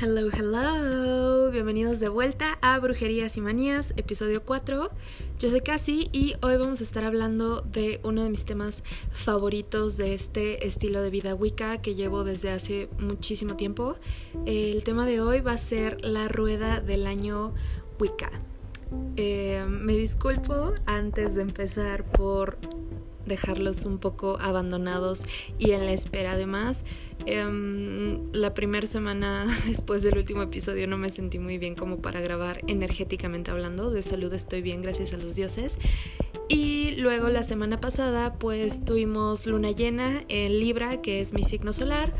Hello, hello. Bienvenidos de vuelta a Brujerías y Manías, episodio 4. Yo soy Cassie y hoy vamos a estar hablando de uno de mis temas favoritos de este estilo de vida Wicca que llevo desde hace muchísimo tiempo. El tema de hoy va a ser la rueda del año Wicca. Eh, me disculpo antes de empezar por dejarlos un poco abandonados y en la espera además. Em, la primera semana después del último episodio no me sentí muy bien como para grabar energéticamente hablando. De salud estoy bien, gracias a los dioses. Y luego la semana pasada pues tuvimos luna llena en Libra, que es mi signo solar.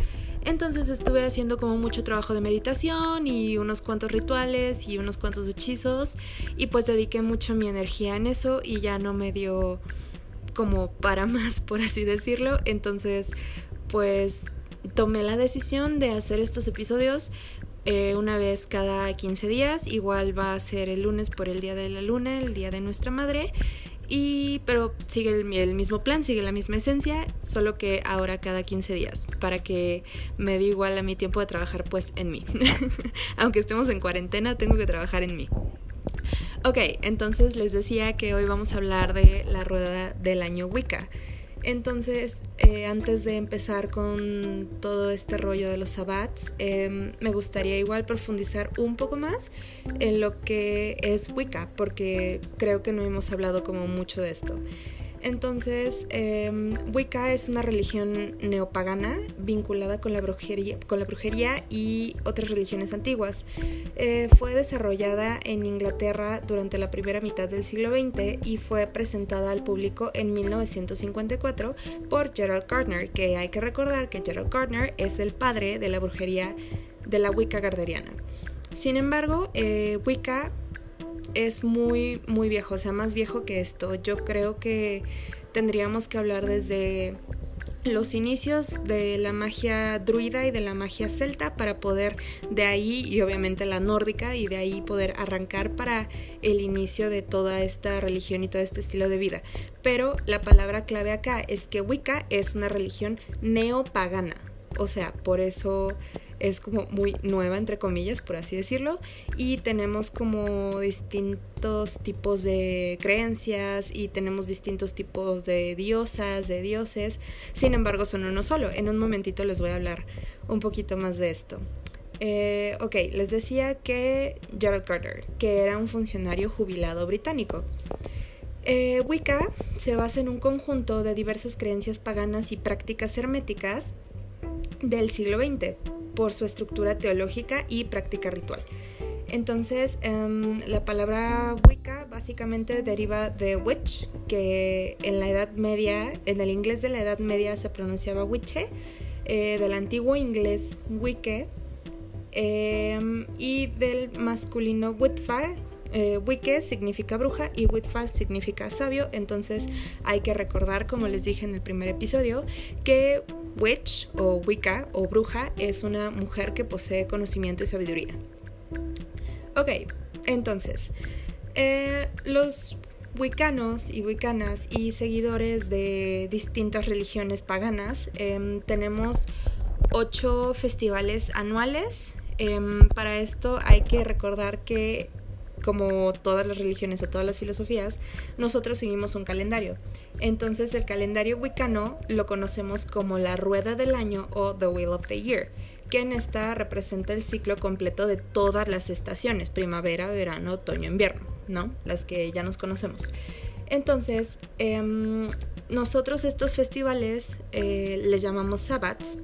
Entonces estuve haciendo como mucho trabajo de meditación y unos cuantos rituales y unos cuantos hechizos y pues dediqué mucho mi energía en eso y ya no me dio como para más, por así decirlo. Entonces, pues tomé la decisión de hacer estos episodios eh, una vez cada 15 días. Igual va a ser el lunes por el Día de la Luna, el Día de Nuestra Madre. Y, pero sigue el, el, mismo plan, sigue la misma esencia, solo que ahora cada 15 días, para que me dé igual a mi tiempo de trabajar pues en mí. Aunque estemos en cuarentena, tengo que trabajar en mí. Ok, entonces les decía que hoy vamos a hablar de la rueda del año Wicca. Entonces, eh, antes de empezar con todo este rollo de los sabbats, em, me gustaría igual profundizar un poco más en lo que es Wicca, porque creo que no hemos hablado como mucho de esto. Entonces, em, Wicca es una religión neopagana vinculada con la brujería, con la brujería y otras religiones antiguas. Eh, fue desarrollada en Inglaterra durante la primera mitad del siglo XX y fue presentada al público en 1954 por Gerald Gardner, que hay que recordar que Gerald Gardner es el padre de la brujería de la Wicca garderiana. Sin embargo, eh, Wicca es muy, muy viejo, o sea, más viejo que esto. Yo creo que tendríamos que hablar desde los inicios de la magia druida y de la magia celta para poder de ahí y obviamente la nórdica y de ahí poder arrancar para el inicio de toda esta religión y todo este estilo de vida. Pero la palabra clave acá es que Wicca es una religión neopagana. O sea, por eso es como muy nueva, entre comillas, por así decirlo, y tenemos como distintos tipos de creencias y tenemos distintos tipos de diosas, de dioses, sin embargo son uno solo. En un momentito les voy a hablar un poquito más de esto. Eh, ok, les decía que Gerald Carter, que era un funcionario jubilado británico. Eh, Wicca se basa en un conjunto de diversas creencias paganas y prácticas herméticas del siglo XX por su estructura teológica y práctica ritual. Entonces, em, la palabra Wicca básicamente deriva de witch, que en la Edad Media, en el inglés de la Edad Media se pronunciaba witche, eh, del antiguo inglés wicke, em, y del masculino witfa, eh, Wicke significa bruja y Witfa significa sabio, entonces hay que recordar, como les dije en el primer episodio, que Witch o Wicca o bruja es una mujer que posee conocimiento y sabiduría. Ok, entonces, eh, los wiccanos y wiccanas y seguidores de distintas religiones paganas em, tenemos ocho festivales anuales. Em, para esto hay que recordar que como todas las religiones o todas las filosofías, nosotros seguimos un calendario. Entonces el calendario wicano lo conocemos como la rueda del año o the wheel of the year, que en esta representa el ciclo completo de todas las estaciones, primavera, verano, otoño, invierno, ¿no? Las que ya nos conocemos. Entonces, em, nosotros estos festivales eh, les llamamos sabbats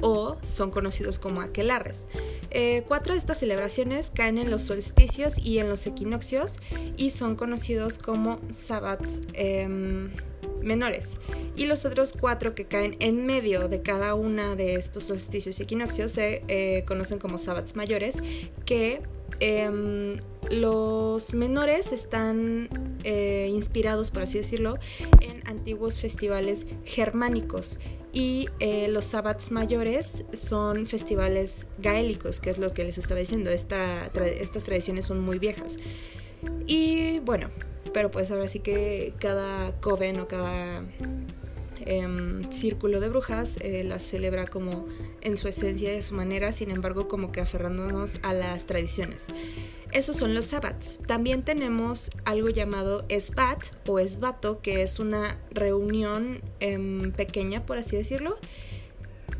o son conocidos como aquelarres. Eh, cuatro de estas celebraciones caen en los solsticios y en los equinoccios y son conocidos como sabbats em, menores. Y los otros cuatro que caen en medio de cada una de estos solsticios y equinoccios se eh, conocen como sabbats mayores, que em, los menores están eh, inspirados, por así decirlo, en antiguos festivales germánicos y eh, los sabbats mayores son festivales gaélicos, que es lo que les estaba diciendo. estas tradiciones son muy viejas. Y bueno, pero pues ahora sí que cada coven o cada em, círculo de brujas eh, las celebra como en su esencia y a su manera, sin embargo como que aferrándonos a las tradiciones. Esos son los sabbats. También tenemos algo llamado esbat o esbato, que es una reunión em, pequeña, por así decirlo,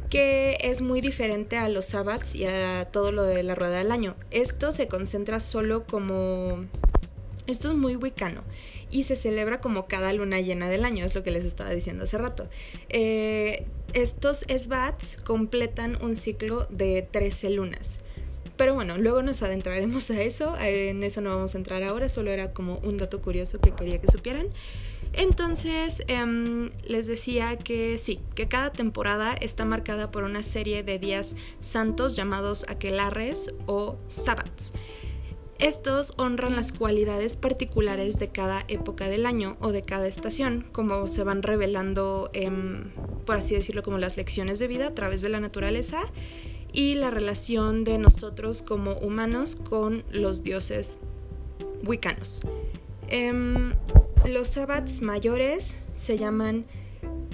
que es muy diferente a los sabbats y a todo lo de la rueda del año. Esto se concentra solo como... Esto es muy wicano y se celebra como cada luna llena del año, es lo que les estaba diciendo hace rato. Eh, estos esbats completan un ciclo de 13 lunas. Pero bueno, luego nos adentraremos a eso, en eso no vamos a entrar ahora, solo era como un dato curioso que quería que supieran. Entonces, em, les decía que sí, que cada temporada está marcada por una serie de días santos llamados aquelarres o sabbats. Estos honran las cualidades particulares de cada época del año o de cada estación, como se van revelando, em, por así decirlo, como las lecciones de vida a través de la naturaleza y la relación de nosotros como humanos con los dioses wicanos. Em, los sabbats mayores se llaman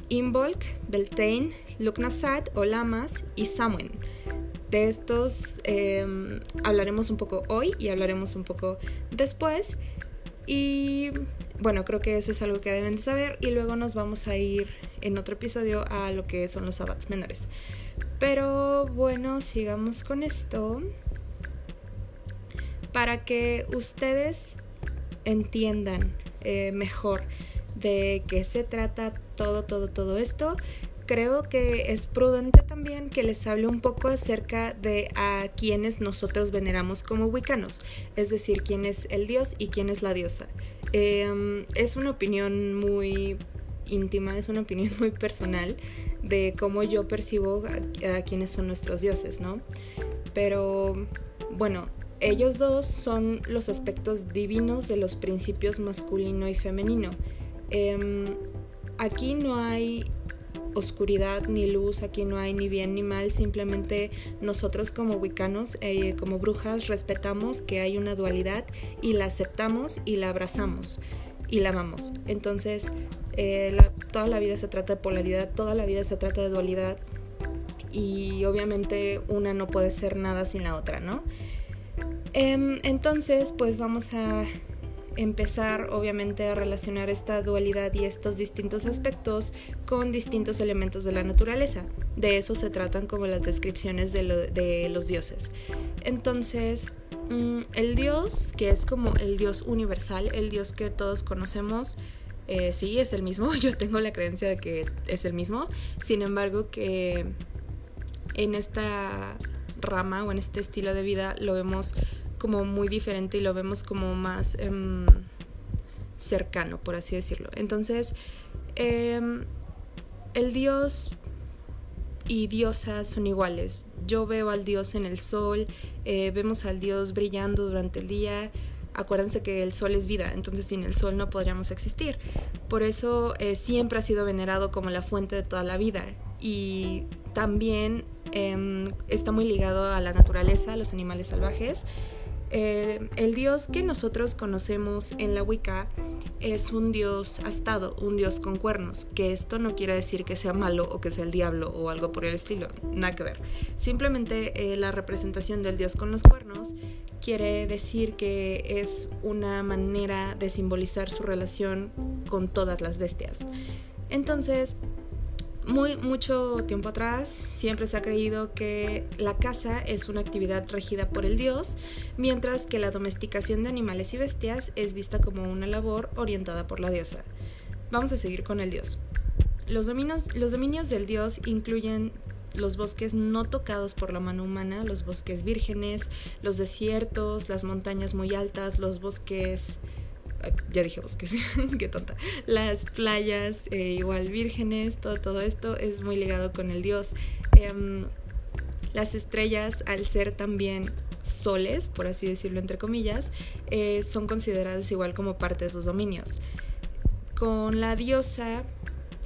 Imbolc, Beltane, Luknasad o Lamas y Samhain. De estos em, hablaremos un poco hoy y hablaremos un poco después. Y bueno, creo que eso es algo que deben saber y luego nos vamos a ir en otro episodio a lo que son los sabbats menores. Pero bueno, sigamos con esto. Para que ustedes entiendan eh, mejor de qué se trata todo, todo, todo esto, creo que es prudente también que les hable un poco acerca de a quienes nosotros veneramos como wicanos, es decir, quién es el dios y quién es la diosa. Em, es una opinión muy íntima, es una opinión muy personal de cómo yo percibo a, quienes son nuestros dioses, ¿no? Pero bueno, ellos dos son los aspectos divinos de los principios masculino y femenino. Em, aquí no hay oscuridad ni luz, aquí no hay ni bien ni mal, simplemente nosotros como wicanos, eh, como brujas, respetamos que hay una dualidad y la aceptamos y la abrazamos y la amamos. Entonces, eh, toda la vida se trata de polaridad, toda la vida se trata de dualidad y obviamente una no puede ser nada sin la otra, ¿no? Em, entonces, pues vamos a empezar obviamente a relacionar esta dualidad y estos distintos aspectos con distintos elementos de la naturaleza. De eso se tratan como las descripciones de, los dioses. Entonces, mm, el dios, que es como el dios universal, el dios que todos conocemos, eh, sí, es el mismo, yo tengo la creencia de que es el mismo, sin embargo que en esta rama o en este estilo de vida lo vemos como muy diferente y lo vemos como más em, cercano, por así decirlo. Entonces, em, el dios y diosa son iguales. Yo veo al dios en el sol, eh, vemos al dios brillando durante el día, acuérdense que el sol es vida, entonces sin el sol no podríamos existir. Por eso eh, siempre ha sido venerado como la fuente de toda la vida y también em, está muy ligado a la naturaleza, a los animales salvajes. Eh, el dios que nosotros conocemos en la Wicca es un dios astado, un dios con cuernos, que esto no quiere decir que sea malo o que sea el diablo o algo por el estilo, nada que ver. Simplemente eh, la representación del dios con los cuernos quiere decir que es una manera de simbolizar su relación con todas las bestias. Entonces, muy mucho tiempo atrás siempre se ha creído que la caza es una actividad regida por el dios, mientras que la domesticación de animales y bestias es vista como una labor orientada por la diosa. Vamos a seguir con el dios. Los dominios, los dominios del dios incluyen los bosques no tocados por la mano humana, los bosques vírgenes, los desiertos, las montañas muy altas, los bosques ya dije bosques, qué tonta, las playas eh, igual vírgenes, todo, todo esto es muy ligado con el dios. Em, las estrellas, al ser también soles, por así decirlo entre comillas, eh, son consideradas igual como parte de sus dominios. Con la diosa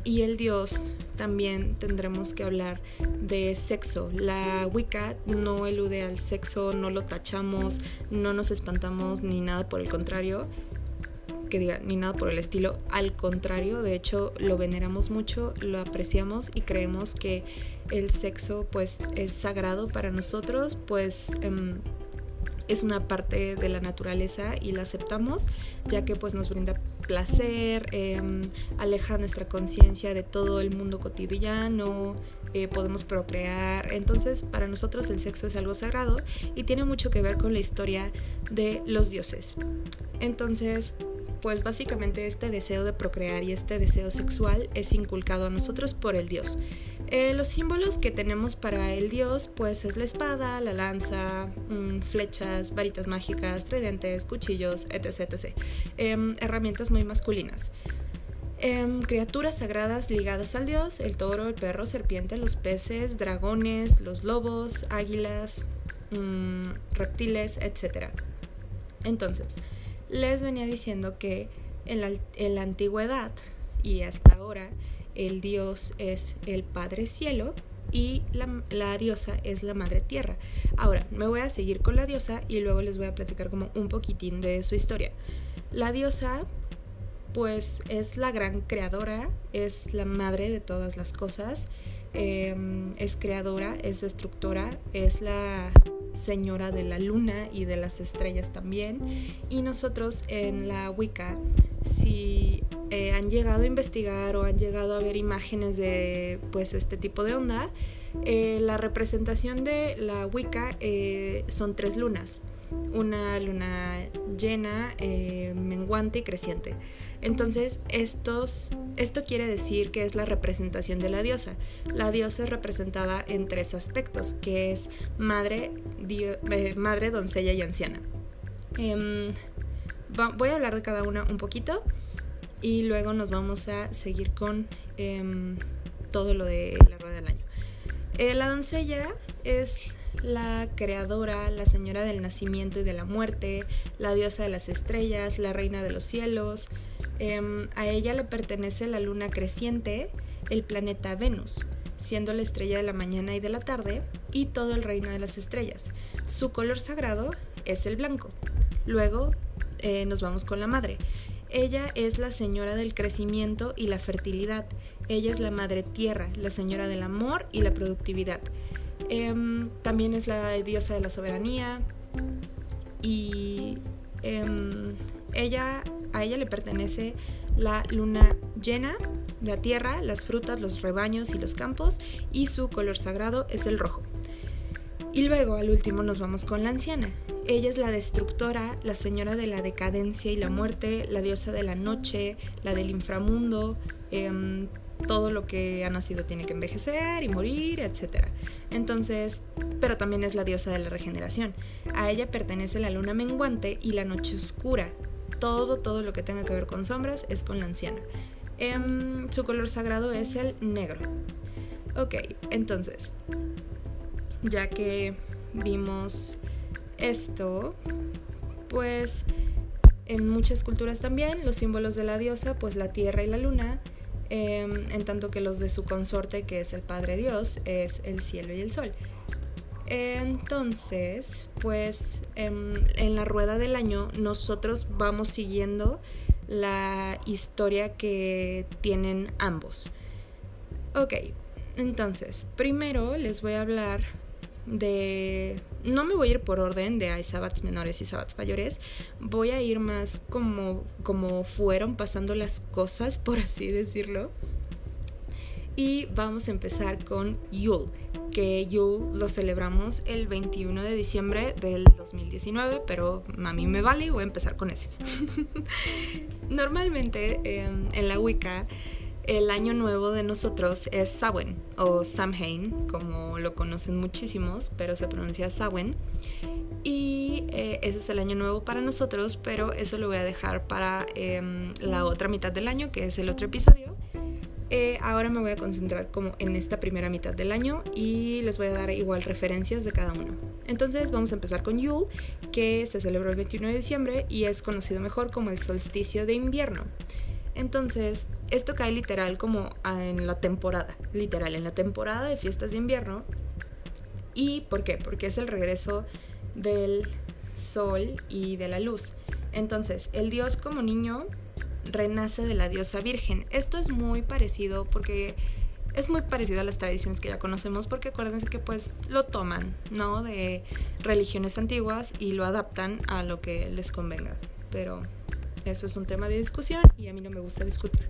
y el dios también tendremos que hablar de sexo. La Wicca no elude al sexo, no lo tachamos, no nos espantamos ni nada por el contrario que diga ni nada por el estilo, al contrario, de hecho lo veneramos mucho, lo apreciamos y creemos que el sexo pues es sagrado para nosotros, pues em, es una parte de la naturaleza y la aceptamos, ya que pues nos brinda placer, em, aleja nuestra conciencia de todo el mundo cotidiano, eh, podemos procrear. Entonces, para nosotros el sexo es algo sagrado y tiene mucho que ver con la historia de los dioses. Entonces, pues básicamente este deseo de procrear y este deseo sexual es inculcado a nosotros por el dios. Eh, los símbolos que tenemos para el dios pues es la espada, la lanza, mm, flechas, varitas mágicas, tridentes, cuchillos, etc. Em, herramientas muy masculinas. Em, criaturas sagradas ligadas al dios, el toro, el perro, serpiente, los peces, dragones, los lobos, águilas, mm, reptiles, etc. Entonces, les venía diciendo que en la antigüedad y hasta ahora, el dios es el Padre Cielo y la, diosa es la Madre Tierra. Ahora, me voy a seguir con la diosa y luego les voy a platicar como un poquitín de su historia. La diosa, pues, es la gran creadora, es la madre de todas las cosas, em, es creadora, es destructora, es la señora de la luna y de las estrellas también. Y nosotros en la Wicca, si eh, han llegado a investigar o han llegado a ver imágenes de pues este tipo de onda, eh, la representación de la Wicca eh, son tres lunas. Una luna llena, menguante y creciente. Entonces, esto quiere decir que es la representación de la diosa. La diosa es representada en tres aspectos, que es madre, madre doncella y anciana. Em, voy a hablar de cada una un poquito y luego nos vamos a seguir con em, todo lo de la rueda del año. Eh, la doncella es la creadora, la señora del nacimiento y de la muerte, la diosa de las estrellas, la reina de los cielos. Em, a ella le pertenece la luna creciente, el planeta Venus, siendo la estrella de la mañana y de la tarde, y todo el reino de las estrellas. Su color sagrado es el blanco. Luego eh, nos vamos con la madre. Ella es la señora del crecimiento y la fertilidad. Ella es la madre tierra, la señora del amor y la productividad. Em, también es la diosa de la soberanía. Y em, ella, a ella le pertenece la luna llena, la tierra, las frutas, los rebaños y los campos. Y su color sagrado es el rojo. Y luego al último nos vamos con la anciana. Ella es la destructora, la señora de la decadencia y la muerte, la diosa de la noche, la del inframundo, em, todo lo que ha nacido tiene que envejecer y morir, etc. Entonces, pero también es la diosa de la regeneración. A ella pertenece la luna menguante y la noche oscura. Todo, todo lo que tenga que ver con sombras es con la anciana. Em, su color sagrado es el negro. Ok, entonces, ya que vimos esto, pues en muchas culturas también los símbolos de la diosa, pues la tierra y la luna, em, en tanto que los de su consorte, que es el Padre Dios, es el cielo y el sol. Entonces, pues em, en la rueda del año nosotros vamos siguiendo la historia que tienen ambos. Ok, entonces, primero les voy a hablar de... No me voy a ir por orden de hay sabbats menores y sabbats mayores, voy a ir más como, como fueron pasando las cosas, por así decirlo. Y vamos a empezar con Yule, que Yule lo celebramos el 21 de diciembre del 2019, pero a mí me vale y voy a empezar con ese. Normalmente em, en la Wicca el año nuevo de nosotros es Samhain o Samhain, como lo conocen muchísimos, pero se pronuncia Samhain. Y eh, ese es el año nuevo para nosotros, pero eso lo voy a dejar para em, la otra mitad del año, que es el otro episodio. Eh, ahora me voy a concentrar como en esta primera mitad del año y les voy a dar igual referencias de cada uno. Entonces vamos a empezar con Yule, que se celebró el 21 de diciembre y es conocido mejor como el solsticio de invierno. Entonces, esto cae literal como en la temporada, literal, en la temporada de fiestas de invierno. ¿Y por qué? Porque es el regreso del sol y de la luz. Entonces, el dios como niño renace de la diosa virgen. Esto es muy parecido porque es muy parecido a las tradiciones que ya conocemos porque acuérdense que pues lo toman, ¿no? De religiones antiguas y lo adaptan a lo que les convenga. Pero eso es un tema de discusión y a mí no me gusta discutir.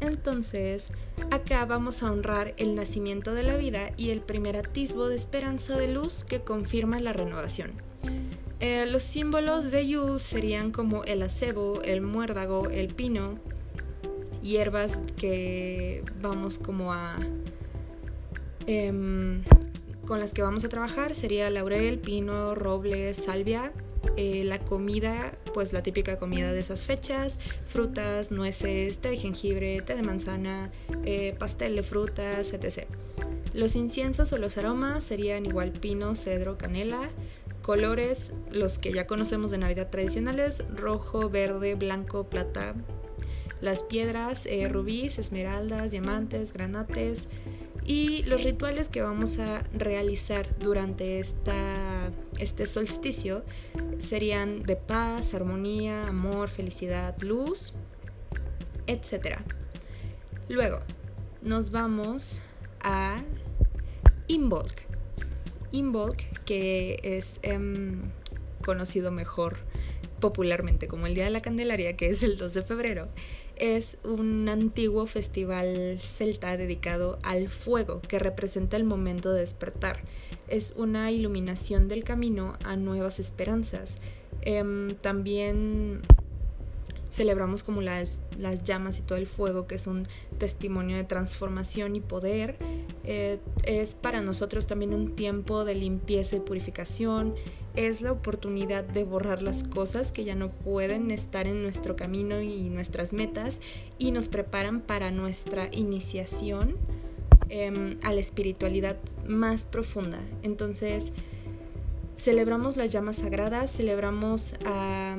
Entonces, acá vamos a honrar el nacimiento de la vida y el primer atisbo de esperanza de luz que confirma la renovación. Eh, los símbolos de Yule serían como el acebo, el muérdago, el pino, hierbas que vamos como a... Em, con las que vamos a trabajar sería laurel, pino, roble, salvia. Eh, la comida, pues la típica comida de esas fechas, frutas, nueces, té de jengibre, té de manzana, eh, pastel de frutas, etc. Los inciensos o los aromas serían igual pino, cedro, canela. Colores, los que ya conocemos de Navidad tradicionales, rojo, verde, blanco, plata. Las piedras, eh, rubíes, esmeraldas, diamantes, granates. Y los rituales que vamos a realizar durante esta, este solsticio serían de paz, armonía, amor, felicidad, luz, etc. Luego nos vamos a Imbolc. Imbolc, que es em, conocido mejor popularmente como el Día de la Candelaria, que es el 2 de febrero, es un antiguo festival celta dedicado al fuego que representa el momento de despertar. Es una iluminación del camino a nuevas esperanzas. Em, también celebramos como las, las llamas y todo el fuego, que es un testimonio de transformación y poder. Eh, es para nosotros también un tiempo de limpieza y purificación. Es la oportunidad de borrar las cosas que ya no pueden estar en nuestro camino y nuestras metas y nos preparan para nuestra iniciación em, a la espiritualidad más profunda. Entonces, celebramos las llamas sagradas, celebramos a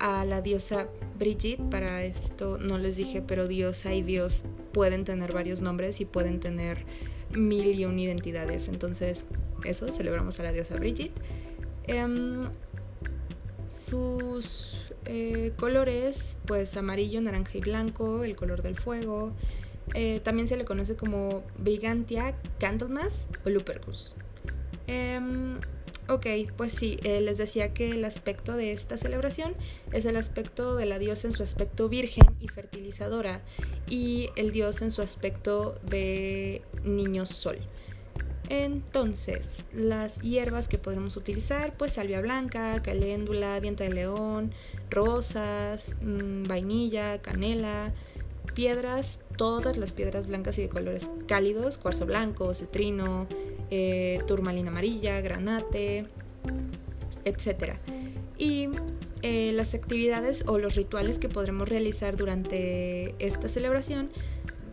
a la diosa Brigitte, para esto no les dije, pero diosa y dios pueden tener varios nombres y pueden tener mil y un identidades. Entonces, eso, celebramos a la diosa Brigitte. Em, sus eh, colores, pues amarillo, naranja y blanco, el color del fuego. Eh, también se le conoce como Brigantia Candlemas o Lupercus. Em, Ok, pues sí, eh, les decía que el aspecto de esta celebración es el aspecto de la diosa en su aspecto virgen y fertilizadora y el dios en su aspecto de niño sol. Entonces, las hierbas que podremos utilizar, pues salvia blanca, caléndula, diente de león, rosas, mm, vainilla, canela, piedras, todas las piedras blancas y de colores cálidos, cuarzo blanco, citrino, eh, turmalina amarilla, granate, etc. Y eh, las actividades o los rituales que podremos realizar durante esta celebración,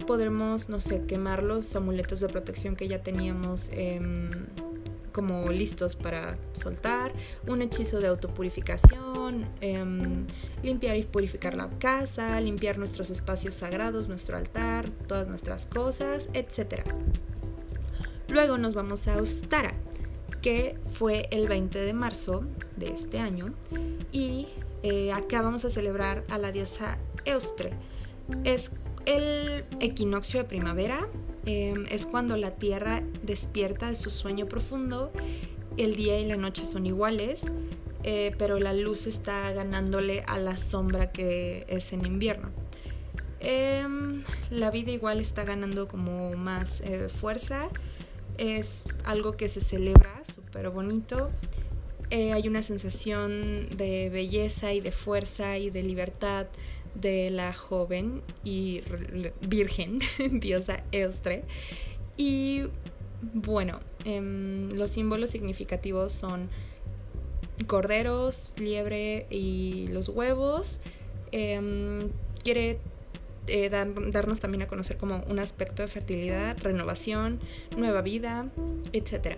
podremos, no sé, quemar los amuletos de protección que ya teníamos em, como listos para soltar, un hechizo de autopurificación, em, limpiar y purificar la casa, limpiar nuestros espacios sagrados, nuestro altar, todas nuestras cosas, etc. Luego nos vamos a Ostara, que fue el 20 de marzo de este año, y eh, acá vamos a celebrar a la diosa Eustre. Es el equinoccio de primavera, em, es cuando la tierra despierta de su sueño profundo, el día y la noche son iguales, eh, pero la luz está ganándole a la sombra que es en invierno. Em, la vida igual está ganando como más eh, fuerza es algo que se celebra, súper bonito. Eh, hay una sensación de belleza y de fuerza y de libertad de la joven y virgen diosa Eustre. Y bueno, em, los símbolos significativos son corderos, liebre y los huevos. Em, quiere eh, darnos también a conocer como un aspecto de fertilidad, renovación, nueva vida, etc.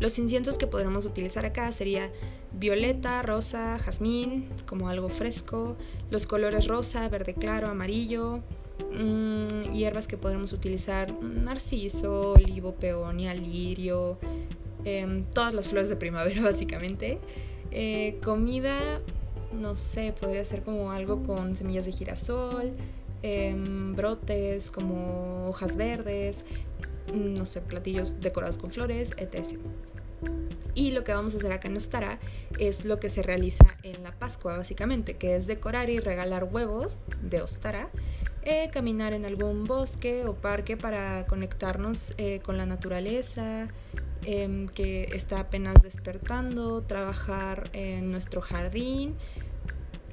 Los inciensos que podremos utilizar acá sería violeta, rosa, jazmín, como algo fresco, los colores rosa, verde claro, amarillo, mm, hierbas que podremos utilizar narciso, olivo, peonia, lirio, em, todas las flores de primavera básicamente. Eh, comida no sé, podría ser como algo con semillas de girasol, em, brotes como hojas verdes, no sé, platillos decorados con flores, etc. Y lo que vamos a hacer acá en Ostara es lo que se realiza en la Pascua, básicamente, que es decorar y regalar huevos de Ostara, eh, caminar en algún bosque o parque para conectarnos eh, con la naturaleza, em, que está apenas despertando, trabajar en nuestro jardín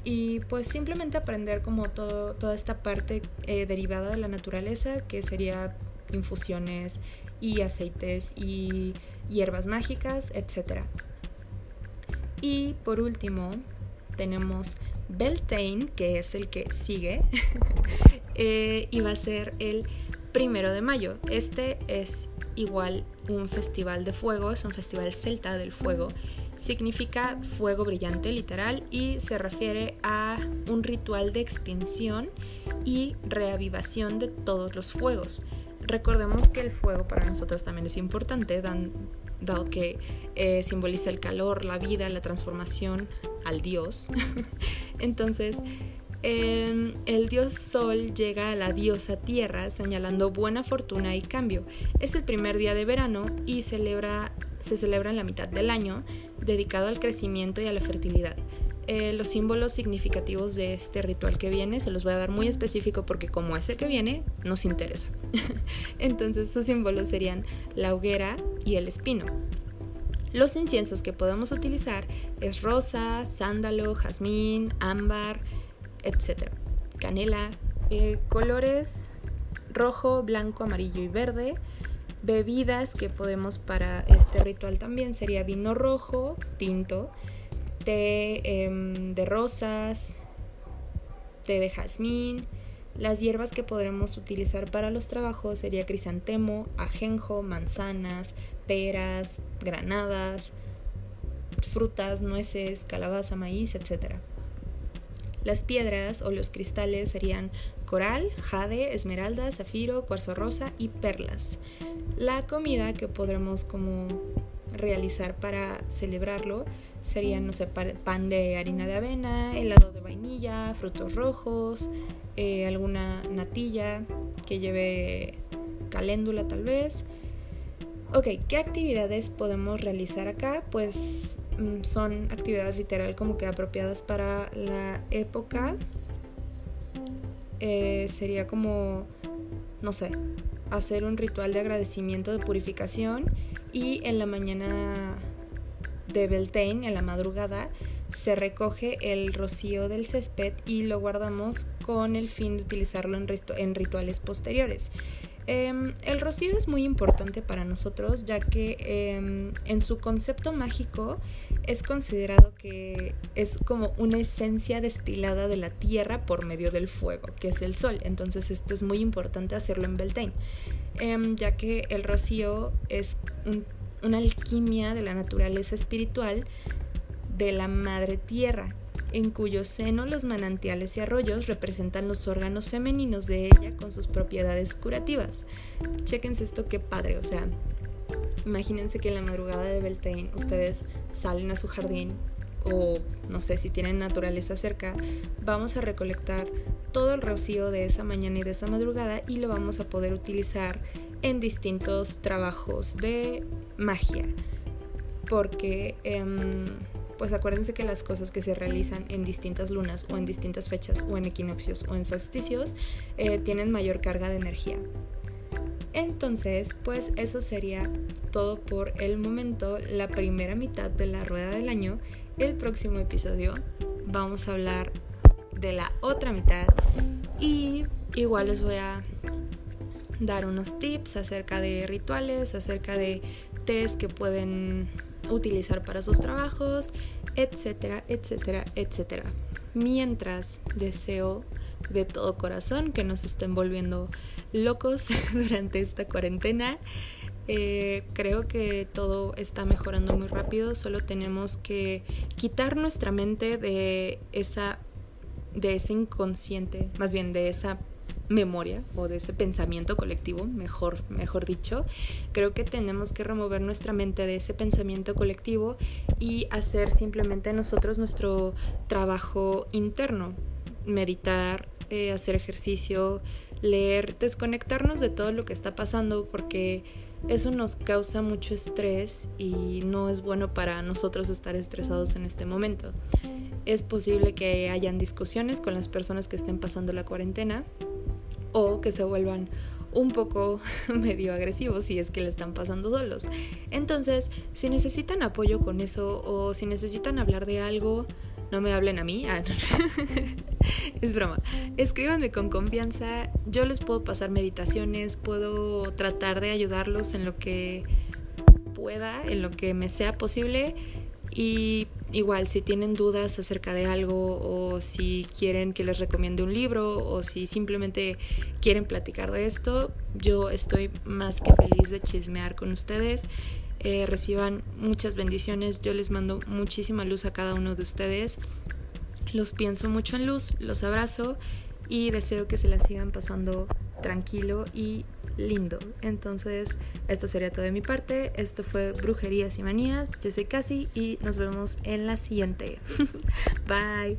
y pues simplemente aprender como toda esta parte eh, derivada de la naturaleza, que sería infusiones y aceites y hierbas mágicas, etc. Y por último tenemos Beltane, que es el que sigue, eh, y va a ser el primero de mayo. Este es igual un festival de fuego, es un festival celta del fuego. Significa fuego brillante literal y se refiere a un ritual de extinción y reavivación de todos los fuegos. Recordemos que el fuego para nosotros también es importante, dado que eh, simboliza el calor, la vida, la transformación al dios. Entonces, em, el dios sol llega a la diosa tierra señalando buena fortuna y cambio. Es el primer día de verano y celebra, se celebra en la mitad del año, dedicado al crecimiento y a la fertilidad. Eh, los símbolos significativos de este ritual que viene se los voy a dar muy específico porque como es el que viene, nos interesa. Entonces sus símbolos serían la hoguera y el espino. Los inciensos que podemos utilizar es rosa, sándalo, jazmín, ámbar, etc. Canela, eh, colores rojo, blanco, amarillo y verde. Bebidas que podemos para este ritual también sería vino rojo, tinto, té em, de rosas, té de jazmín. Las hierbas que podremos utilizar para los trabajos sería crisantemo, ajenjo, manzanas, peras, granadas, frutas, nueces, calabaza, maíz, etc. Las piedras o los cristales serían coral, jade, esmeralda, zafiro, cuarzo rosa y perlas. La comida que podremos como realizar para celebrarlo serían, no sé, pan de harina de avena, helado de vainilla, frutos rojos, eh, alguna natilla que lleve caléndula tal vez. Ok, ¿qué actividades podemos realizar acá? Pues mm, son actividades literal como que apropiadas para la época. Eh, sería como, no sé, hacer un ritual de agradecimiento de purificación y en la mañana de Beltane, en la madrugada, se recoge el rocío del césped y lo guardamos con el fin de utilizarlo en, rituales posteriores. Em, el rocío es muy importante para nosotros ya que em, en su concepto mágico es considerado que es como una esencia destilada de la tierra por medio del fuego, que es el sol. Entonces esto es muy importante hacerlo en Beltane, em, ya que el rocío es una alquimia de la naturaleza espiritual de la madre tierra, en cuyo seno los manantiales y arroyos representan los órganos femeninos de ella con sus propiedades curativas. Chéquense esto, qué padre, o sea, imagínense que en la madrugada de Beltane ustedes salen a su jardín o no sé si tienen naturaleza cerca, vamos a recolectar todo el rocío de esa mañana y de esa madrugada y lo vamos a poder utilizar en distintos trabajos de magia. Porque, em, pues acuérdense que las cosas que se realizan en distintas lunas o en distintas fechas o en equinoccios o en solsticios eh, tienen mayor carga de energía. Entonces, pues eso sería todo por el momento, la primera mitad de la rueda del año. El próximo episodio vamos a hablar de la otra mitad y igual les voy a dar unos tips acerca de rituales, acerca de test que pueden utilizar para sus trabajos, etcétera, etcétera, etcétera. Mientras deseo de todo corazón que nos estén volviendo locos durante esta cuarentena. Eh, creo que todo está mejorando muy rápido, solo tenemos que quitar nuestra mente de esa de ese inconsciente, más bien de esa memoria o de ese pensamiento colectivo, mejor, mejor dicho. Creo que tenemos que remover nuestra mente de ese pensamiento colectivo y hacer simplemente nosotros nuestro trabajo interno, meditar, eh, hacer ejercicio, leer, desconectarnos de todo lo que está pasando porque eso nos causa mucho estrés y no es bueno para nosotros estar estresados en este momento. Es posible que hayan discusiones con las personas que estén pasando la cuarentena o que se vuelvan un poco medio agresivos si es que le están pasando solos. Entonces, si necesitan apoyo con eso o si necesitan hablar de algo, no me hablen a mí. Ah, es broma. Escríbanme con confianza. Yo les puedo pasar meditaciones, puedo tratar de ayudarlos en lo que pueda, en lo que me sea posible. Y igual, si tienen dudas acerca de algo o si quieren que les recomiende un libro o si simplemente quieren platicar de esto, yo estoy más que feliz de chismear con ustedes. Eh, reciban muchas bendiciones. Yo les mando muchísima luz a cada uno de ustedes. Los pienso mucho en luz, los abrazo y deseo que se la sigan pasando tranquilo y lindo. Entonces, esto sería todo de mi parte. Esto fue Brujerías y Manías. Yo soy Casi y nos vemos en la siguiente. Bye.